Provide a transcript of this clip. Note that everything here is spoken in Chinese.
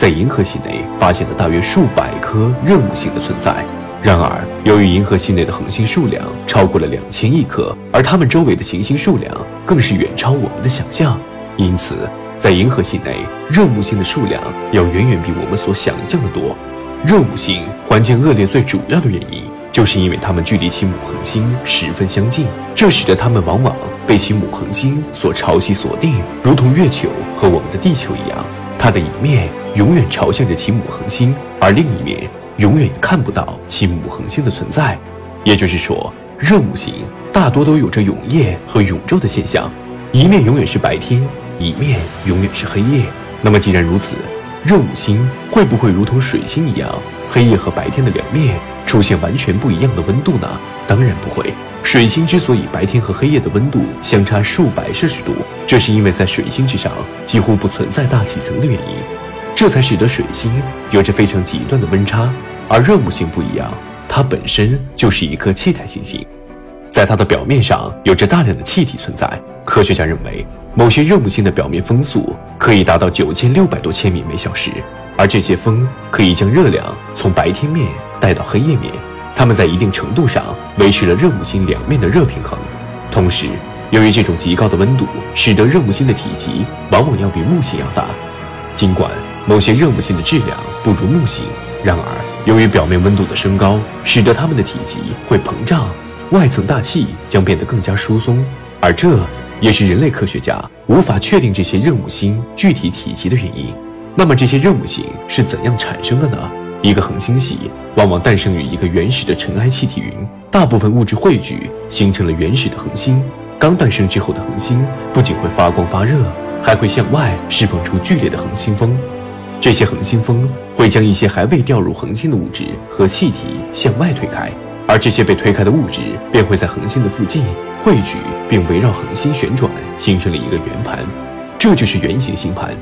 在银河系内发现了大约数百颗热木星的存在。然而，由于银河系内的恒星数量超过了两千亿颗，而它们周围的行星数量更是远超我们的想象，因此，在银河系内，热木星的数量要远远比我们所想象的多。热木星环境恶劣最主要的原因，就是因为它们距离其母恒星十分相近，这使得它们往往被其母恒星所潮汐锁定，如同月球和我们的地球一样，它的一面永远朝向着其母恒星，而另一面。永远看不到其母恒星的存在，也就是说，热木星大多都有着永夜和永昼的现象，一面永远是白天，一面永远是黑夜。那么既然如此，热木星会不会如同水星一样，黑夜和白天的两面出现完全不一样的温度呢？当然不会。水星之所以白天和黑夜的温度相差数百摄氏度，这是因为在水星之上几乎不存在大气层的原因，这才使得水星有着非常极端的温差。而热木星不一样，它本身就是一颗气态行星，在它的表面上有着大量的气体存在。科学家认为，某些热木星的表面风速可以达到九千六百多千米每小时，而这些风可以将热量从白天面带到黑夜面。它们在一定程度上维持了热木星两面的热平衡。同时，由于这种极高的温度，使得热木星的体积往往要比木星要大。尽管某些热木星的质量不如木星，然而。由于表面温度的升高，使得它们的体积会膨胀，外层大气将变得更加疏松，而这也是人类科学家无法确定这些任务星具体体积的原因。那么，这些任务星是怎样产生的呢？一个恒星系往往诞生于一个原始的尘埃气体云，大部分物质汇聚形成了原始的恒星。刚诞生之后的恒星不仅会发光发热，还会向外释放出剧烈的恒星风。这些恒星风会将一些还未掉入恒星的物质和气体向外推开，而这些被推开的物质便会在恒星的附近汇聚，并围绕恒星旋转，形成了一个圆盘。这就是圆形星盘。